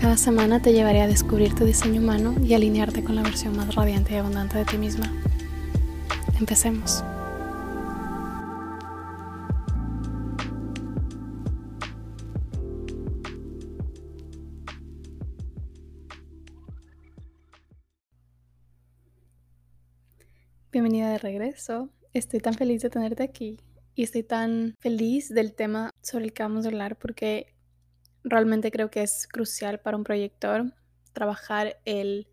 Cada semana te llevaré a descubrir tu diseño humano y alinearte con la versión más radiante y abundante de ti misma. Empecemos. Bienvenida de regreso. Estoy tan feliz de tenerte aquí y estoy tan feliz del tema sobre el que vamos a hablar porque realmente creo que es crucial para un proyector trabajar el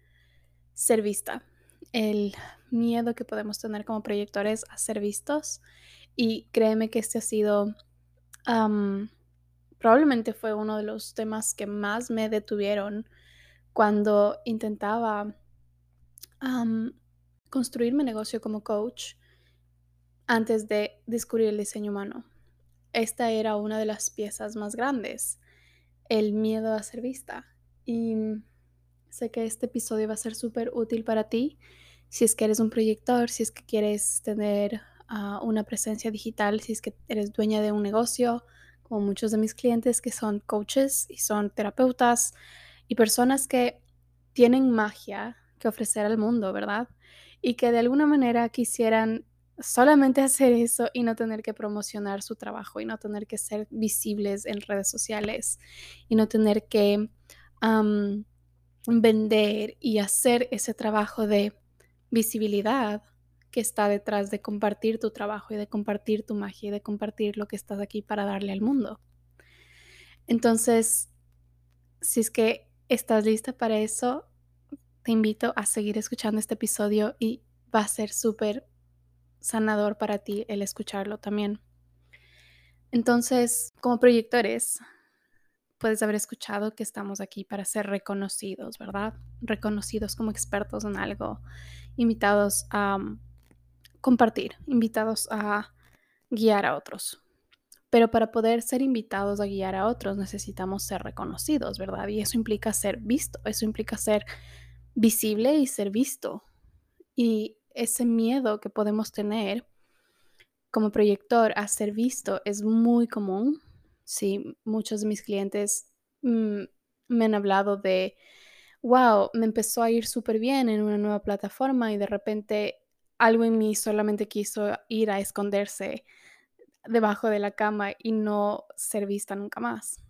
ser vista, el miedo que podemos tener como proyectores a ser vistos. Y créeme que este ha sido, probablemente fue uno de los temas que más me detuvieron cuando intentaba construir mi negocio como coach antes de descubrir el diseño humano. Esta era una de las piezas más grandes el miedo a ser vista. Y sé que este episodio va a ser súper útil para ti si es que eres un proyector, si es que quieres tener ah, una presencia digital, si es que eres dueña de un negocio, como muchos de mis clientes que son coaches y son terapeutas y personas que tienen magia que ofrecer al mundo, ¿verdad? Y que de alguna manera quisieran solamente hacer eso y no tener que promocionar su trabajo y no tener que ser visibles en redes sociales y no tener que vender y hacer ese trabajo de visibilidad que está detrás de compartir tu trabajo y de compartir tu magia y de compartir lo que estás aquí para darle al mundo. Entonces, si es que estás lista para eso, te invito a seguir escuchando este episodio y va a ser súper sanador para ti el escucharlo también. Entonces, como proyectores, puedes haber escuchado que estamos aquí para ser reconocidos, ¿verdad? Reconocidos como expertos en algo, invitados a mm, compartir, invitados a guiar a otros. Pero para poder ser invitados a guiar a otros necesitamos ser reconocidos, ¿verdad? Y eso implica ser visto, eso implica ser visible y ser visto. Y ese miedo que podemos tener como proyector a ser visto es muy común. Sí, muchos de mis clientes mm, me han hablado de, wow, me empezó a ir súper bien en una nueva plataforma y de repente algo en mí solamente quiso ir a esconderse debajo de la cama y no ser vista nunca más.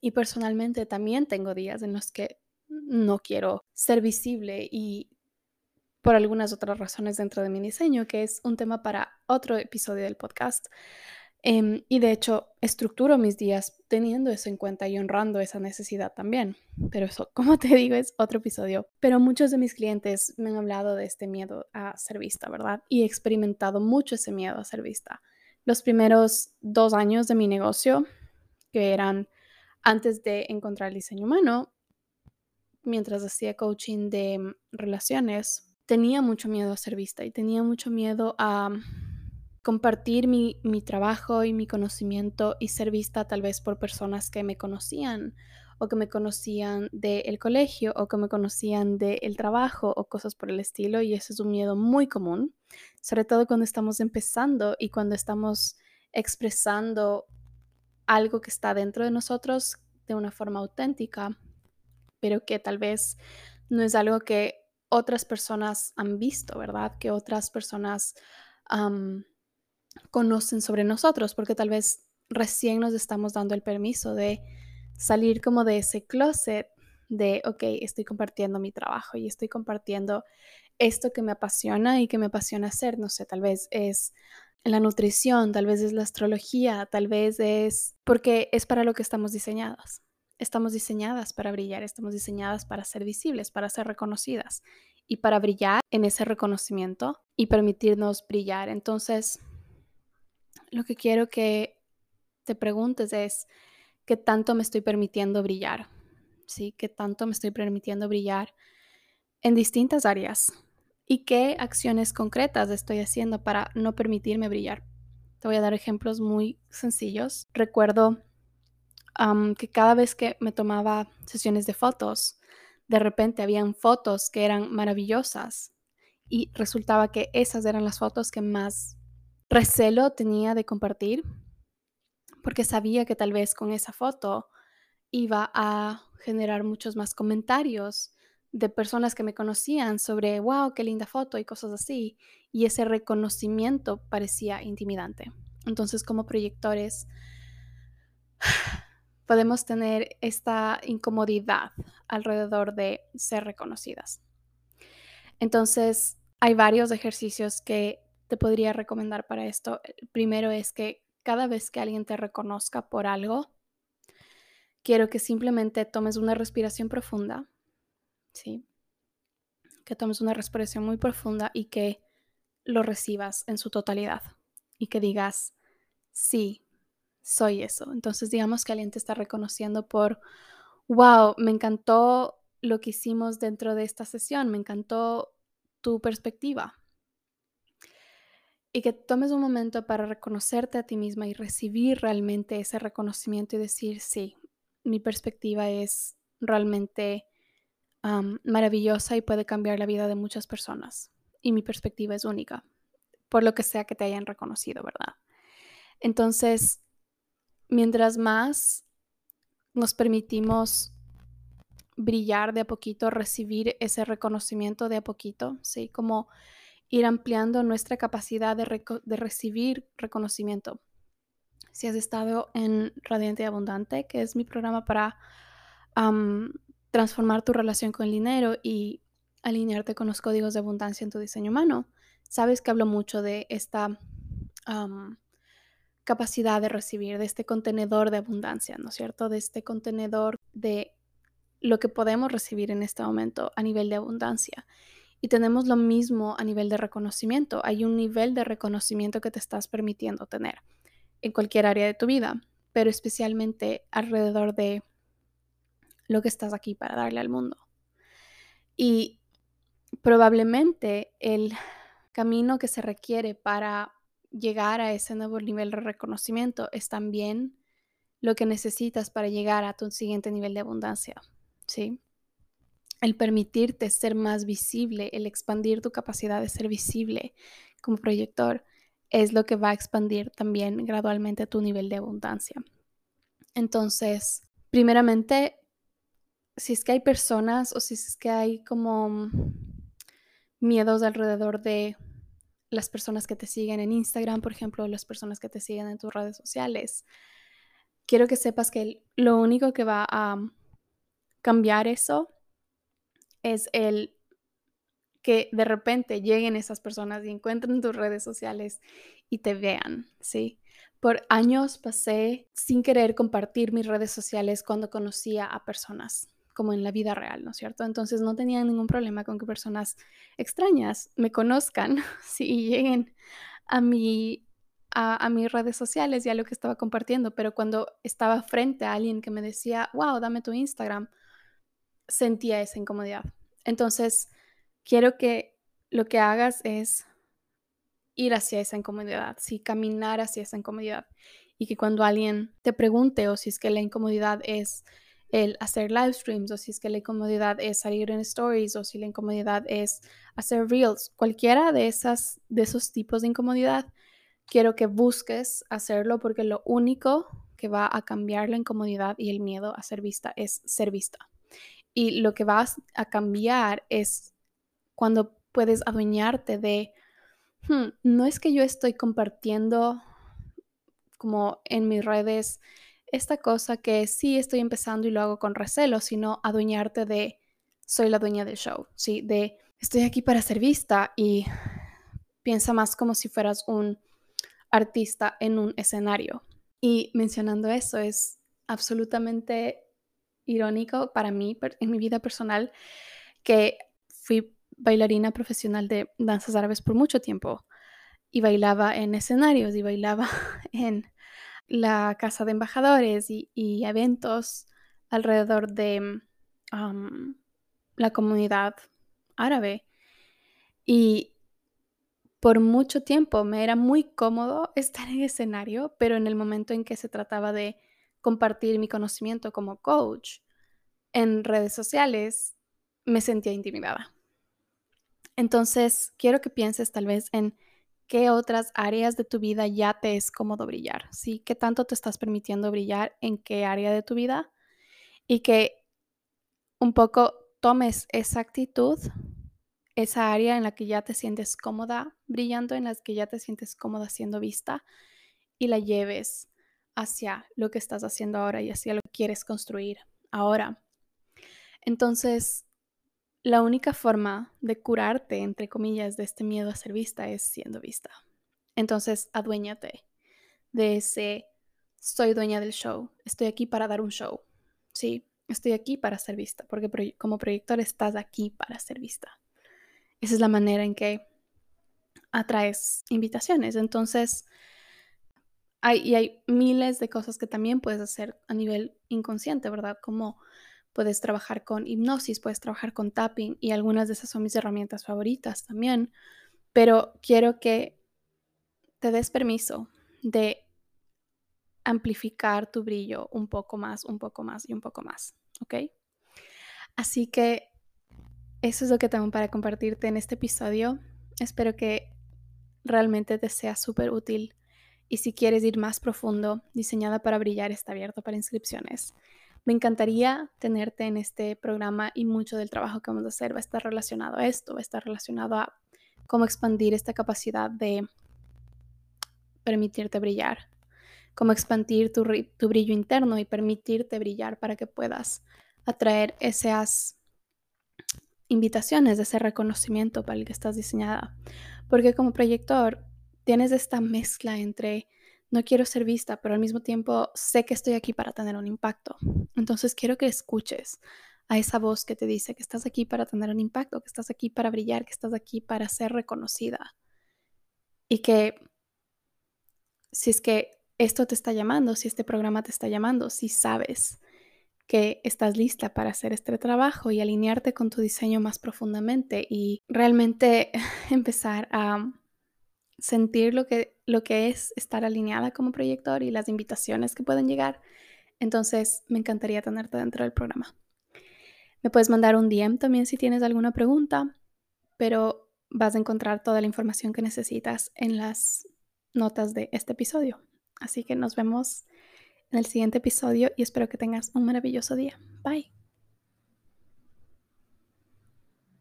Y personalmente también tengo días en los que no quiero ser visible y por algunas otras razones dentro de mi diseño, que es un tema para otro episodio del podcast. Em, y de hecho, estructuro mis días teniendo eso en cuenta y honrando esa necesidad también. Pero eso, como te digo, es otro episodio. Pero muchos de mis clientes me han hablado de este miedo a ser vista, ¿verdad? Y he experimentado mucho ese miedo a ser vista. Los primeros dos años de mi negocio, que eran antes de encontrar el diseño humano, mientras hacía coaching de mm, relaciones, tenía mucho miedo a ser vista y tenía mucho miedo a compartir mi, trabajo y mi conocimiento y ser vista tal vez por personas que me conocían o que me conocían del colegio o que me conocían del trabajo o cosas por el estilo y ese es un miedo muy común, sobre todo cuando estamos empezando y cuando estamos expresando algo que está dentro de nosotros de una forma auténtica, pero que tal vez no es algo que otras personas han visto, ¿verdad? Que otras personas conocen sobre nosotros, porque tal vez recién nos estamos dando el permiso de salir como de ese closet de, ok, estoy compartiendo mi trabajo y estoy compartiendo esto que me apasiona y que me apasiona hacer, no sé, tal vez es la nutrición, tal vez es la astrología, tal vez es porque es para lo que estamos diseñadas estamos diseñadas para brillar, estamos diseñadas para ser visibles, para ser reconocidas y para brillar en ese reconocimiento y permitirnos brillar. Entonces, lo que quiero que te preguntes es, ¿qué tanto me estoy permitiendo brillar? ¿Sí? ¿Qué tanto me estoy permitiendo brillar en distintas áreas? ¿Y qué acciones concretas estoy haciendo para no permitirme brillar? Te voy a dar ejemplos muy sencillos. Recuerdo que cada vez que me tomaba sesiones de fotos, de repente habían fotos que eran maravillosas y resultaba que esas eran las fotos que más recelo tenía de compartir porque sabía que tal vez con esa foto iba a generar muchos más comentarios de personas que me conocían sobre, wow, qué linda foto y cosas así. Y ese reconocimiento parecía intimidante. Entonces, como proyectores, podemos tener esta incomodidad alrededor de ser reconocidas. Entonces, hay varios ejercicios que te podría recomendar para esto. El primero es que cada vez que alguien te reconozca por algo, quiero que simplemente tomes una respiración profunda, ¿sí? Que tomes una respiración muy profunda y que lo recibas en su totalidad y que digas, sí, soy eso. Entonces digamos que alguien te está reconociendo por, wow, me encantó lo que hicimos dentro de esta sesión, me encantó tu perspectiva. Y que tomes un momento para reconocerte a ti misma y recibir realmente ese reconocimiento y decir, sí, mi perspectiva es realmente maravillosa y puede cambiar la vida de muchas personas. Y mi perspectiva es única, por lo que sea que te hayan reconocido, ¿verdad? Entonces, mientras más nos permitimos brillar de a poquito, recibir ese reconocimiento de a poquito, ¿sí? Como ir ampliando nuestra capacidad de, de recibir reconocimiento. Si has estado en Radiante y Abundante, que es mi programa para transformar tu relación con el dinero y alinearte con los códigos de abundancia en tu diseño humano, sabes que hablo mucho de esta capacidad de recibir, de este contenedor de abundancia, ¿no es cierto? De este contenedor de lo que podemos recibir en este momento a nivel de abundancia. Y tenemos lo mismo a nivel de reconocimiento. Hay un nivel de reconocimiento que te estás permitiendo tener en cualquier área de tu vida, pero especialmente alrededor de lo que estás aquí para darle al mundo. Y probablemente el camino que se requiere para llegar a ese nuevo nivel de reconocimiento es también lo que necesitas para llegar a tu siguiente nivel de abundancia, ¿sí? El permitirte ser más visible, el expandir tu capacidad de ser visible como proyector, es lo que va a expandir también gradualmente tu nivel de abundancia. Entonces, primeramente, si es que hay personas o si es que hay como miedos alrededor de las personas que te siguen en Instagram, por ejemplo, las personas que te siguen en tus redes sociales. Quiero que sepas que lo único que va a cambiar eso es el que de repente lleguen esas personas y encuentren tus redes sociales y te vean, ¿sí? Por años pasé sin querer compartir mis redes sociales cuando conocía a personas como en la vida real, ¿no es cierto? Entonces no tenía ningún problema con que personas extrañas me conozcan, si lleguen a, mi, a, mis redes sociales y a lo que estaba compartiendo, pero cuando estaba frente a alguien que me decía, wow, dame tu Instagram, sentía esa incomodidad. Entonces, quiero que lo que hagas es ir hacia esa incomodidad, sí, caminar hacia esa incomodidad. Y que cuando alguien te pregunte o si es que la incomodidad es el hacer live streams o si es que la incomodidad es salir en stories o si la incomodidad es hacer reels, cualquiera de esas de esos tipos de incomodidad, quiero que busques hacerlo porque lo único que va a cambiar la incomodidad y el miedo a ser vista es ser vista. Y lo que vas a cambiar es cuando puedes adueñarte de, hmm, no es que yo estoy compartiendo como en mis redes esta cosa que sí estoy empezando y lo hago con recelo, sino adueñarte de soy la dueña del show, ¿sí? De estoy aquí para ser vista y piensa más como si fueras un artista en un escenario. Y mencionando eso es absolutamente irónico para mí en mi vida personal que fui bailarina profesional de danzas árabes por mucho tiempo y bailaba en escenarios y bailaba en la casa de embajadores y, eventos alrededor de la comunidad árabe. Y por mucho tiempo me era muy cómodo estar en escenario, pero en el momento en que se trataba de compartir mi conocimiento como coach en redes sociales, me sentía intimidada. Entonces, quiero que pienses tal vez en qué otras áreas de tu vida ya te es cómodo brillar, ¿sí? ¿Qué tanto te estás permitiendo brillar en qué área de tu vida? Y que un poco tomes esa actitud esa área en la que ya te sientes cómoda brillando, en la que ya te sientes cómoda siendo vista y la lleves hacia lo que estás haciendo ahora y hacia lo que quieres construir ahora. Entonces, la única forma de curarte, entre comillas, de este miedo a ser vista es siendo vista. Entonces, aduéñate de ese soy dueña del show, estoy aquí para dar un show, ¿sí? Estoy aquí para ser vista, porque como proyector estás aquí para ser vista. Esa es la manera en que atraes invitaciones. Entonces, hay, y hay miles de cosas que también puedes hacer a nivel inconsciente, ¿verdad? Como puedes trabajar con hipnosis, puedes trabajar con tapping y algunas de esas son mis herramientas favoritas también. Pero quiero que te des permiso de amplificar tu brillo un poco más, un poco más y un poco más, ¿ok? Así que eso es lo que tengo para compartirte en este episodio. Espero que realmente te sea súper útil. Y si quieres ir más profundo, Diseñada para Brillar está abierto para inscripciones. Me encantaría tenerte en este programa y mucho del trabajo que vamos a hacer va a estar relacionado a esto, va a estar relacionado a cómo expandir esta capacidad de permitirte brillar, cómo expandir tu, tu brillo interno y permitirte brillar para que puedas atraer esas invitaciones ese reconocimiento para el que estás diseñada. Porque como proyector tienes esta mezcla entre no quiero ser vista, pero al mismo tiempo sé que estoy aquí para tener un impacto. Entonces quiero que escuches a esa voz que te dice que estás aquí para tener un impacto, que estás aquí para brillar, que estás aquí para ser reconocida. Y que si es que esto te está llamando, si este programa te está llamando, si sabes que estás lista para hacer este trabajo y alinearte con tu diseño más profundamente y realmente empezar a sentir lo que, lo que es estar alineada como proyector y las invitaciones que pueden llegar, entonces me encantaría tenerte dentro del programa. Me puedes mandar un DM también si tienes alguna pregunta, pero vas a encontrar toda la información que necesitas en las notas de este episodio. Así que nos vemos en el siguiente episodio y espero que tengas un maravilloso día. Bye.